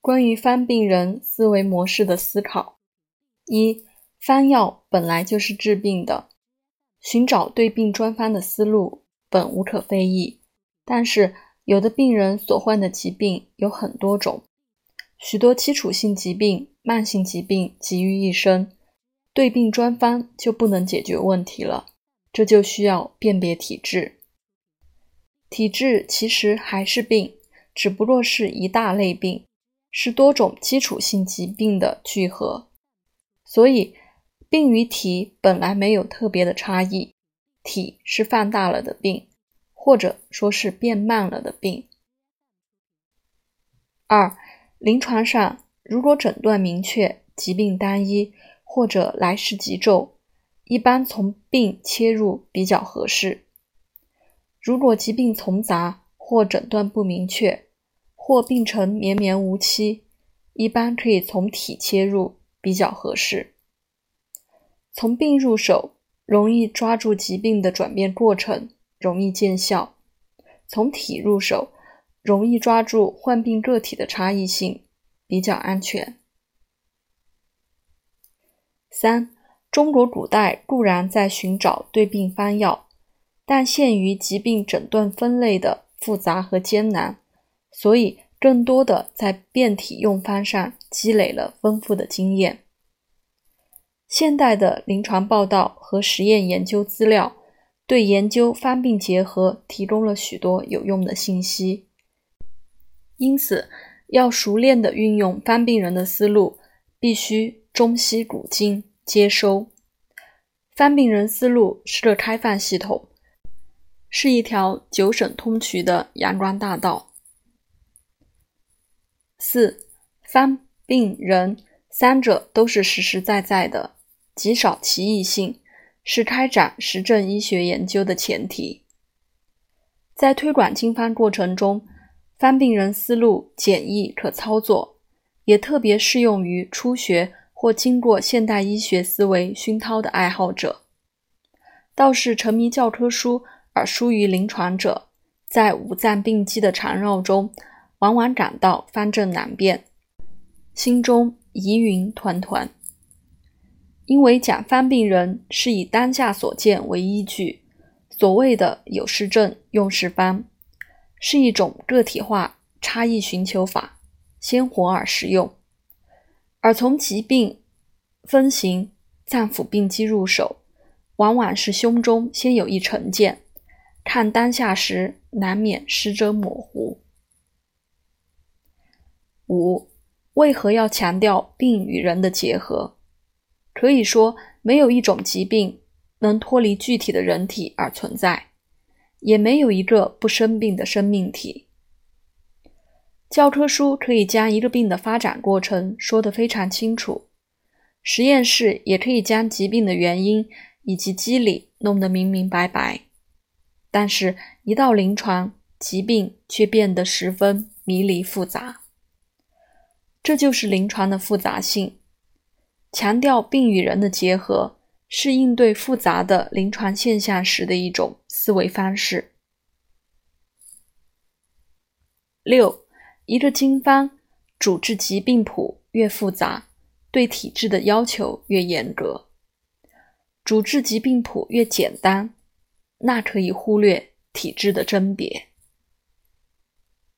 关于翻病人思维模式的思考：一、翻药本来就是治病的，寻找对病专方的思路本无可非议。但是，有的病人所患的疾病有很多种，许多基础性疾病、慢性疾病集于一身，对病专方就不能解决问题了。这就需要辨别体质。体质其实还是病，只不过是一大类病，是多种基础性疾病的聚合。所以，病与体本来没有特别的差异，体是放大了的病，或者说是变慢了的病。二，临床上如果诊断明确，疾病单一或者来势急骤，一般从病切入比较合适。如果疾病丛杂或诊断不明确，或病程绵绵无期，一般可以从体切入比较合适。从病入手，容易抓住疾病的转变过程，容易见效；从体入手，容易抓住患病个体的差异性，比较安全。三，中国古代固然在寻找对病方药。但限于疾病诊断分类的复杂和艰难，所以更多的在变体用方上积累了丰富的经验。现代的临床报道和实验研究资料，对研究方病结合提供了许多有用的信息。因此，要熟练的运用方病人的思路，必须中西古今接收。方病人思路是个开放系统。是一条九省通衢的阳关大道。四方病人三者都是实实在在的，极少歧异性，是开展实证医学研究的前提。在推广经方过程中，方病人思路简易可操作，也特别适用于初学或经过现代医学思维熏陶的爱好者。倒是沉迷教科书。而疏于临床者，在五脏病机的缠绕中，往往感到方正难辨，心中疑云团团。因为讲方病人是以当下所见为依据，所谓的有失症用是方，是一种个体化差异寻求法，鲜活而实用。而从疾病分型、脏腑病机入手，往往是胸中先有一成见。看当下时，难免失真模糊。五，为何要强调病与人的结合？可以说，没有一种疾病能脱离具体的人体而存在，也没有一个不生病的生命体。教科书可以将一个病的发展过程说得非常清楚，实验室也可以将疾病的原因以及机理弄得明明白白。但是，一到临床，疾病却变得十分迷离复杂。这就是临床的复杂性。强调病与人的结合，是应对复杂的临床现象时的一种思维方式。六，一个经方主治疾病谱越复杂，对体质的要求越严格；主治疾病谱越简单。那可以忽略体质的甄别。